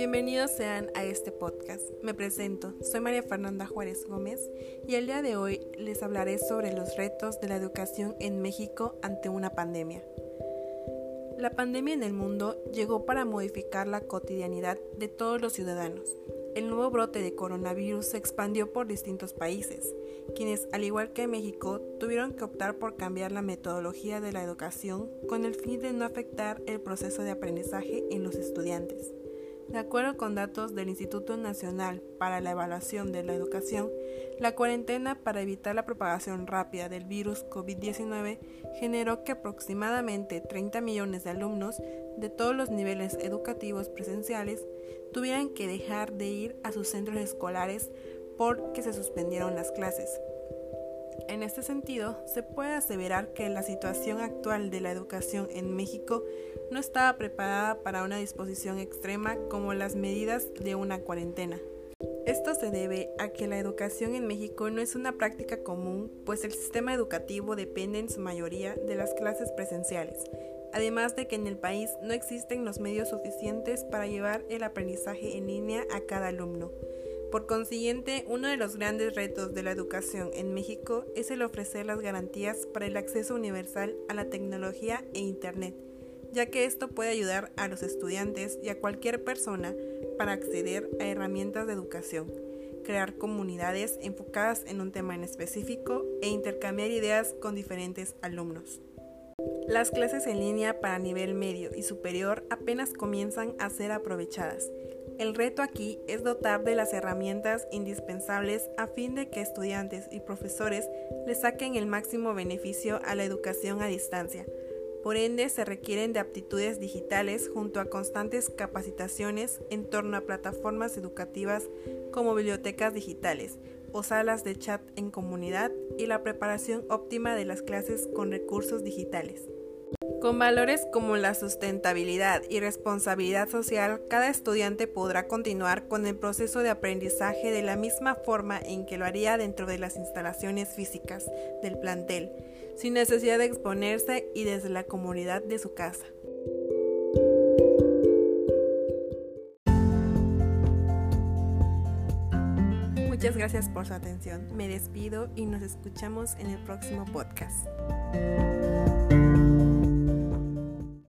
Bienvenidos sean a este podcast. Me presento, soy María Fernanda Juárez Gómez y el día de hoy les hablaré sobre los retos de la educación en México ante una pandemia. La pandemia en el mundo llegó para modificar la cotidianidad de todos los ciudadanos. El nuevo brote de coronavirus se expandió por distintos países, quienes, al igual que México, tuvieron que optar por cambiar la metodología de la educación con el fin de no afectar el proceso de aprendizaje en los estudiantes. De acuerdo con datos del Instituto Nacional para la Evaluación de la Educación, la cuarentena para evitar la propagación rápida del virus COVID-19 generó que aproximadamente 30 millones de alumnos de todos los niveles educativos presenciales tuvieran que dejar de ir a sus centros escolares porque se suspendieron las clases. En este sentido, se puede aseverar que la situación actual de la educación en México no estaba preparada para una disposición extrema como las medidas de una cuarentena. Esto se debe a que la educación en México no es una práctica común, pues el sistema educativo depende en su mayoría de las clases presenciales, además de que en el país no existen los medios suficientes para llevar el aprendizaje en línea a cada alumno. Por consiguiente, uno de los grandes retos de la educación en México es el ofrecer las garantías para el acceso universal a la tecnología e Internet, ya que esto puede ayudar a los estudiantes y a cualquier persona para acceder a herramientas de educación, crear comunidades enfocadas en un tema en específico e intercambiar ideas con diferentes alumnos. Las clases en línea para nivel medio y superior apenas comienzan a ser aprovechadas el reto aquí es dotar de las herramientas indispensables a fin de que estudiantes y profesores le saquen el máximo beneficio a la educación a distancia. Por ende, se requieren de aptitudes digitales junto a constantes capacitaciones en torno a plataformas educativas como bibliotecas digitales o salas de chat en comunidad y la preparación óptima de las clases con recursos digitales. Con valores como la sustentabilidad y responsabilidad social, cada estudiante podrá continuar con el proceso de aprendizaje de la misma forma en que lo haría dentro de las instalaciones físicas del plantel, sin necesidad de exponerse y desde la comunidad de su casa. Muchas gracias por su atención. Me despido y nos escuchamos en el próximo podcast.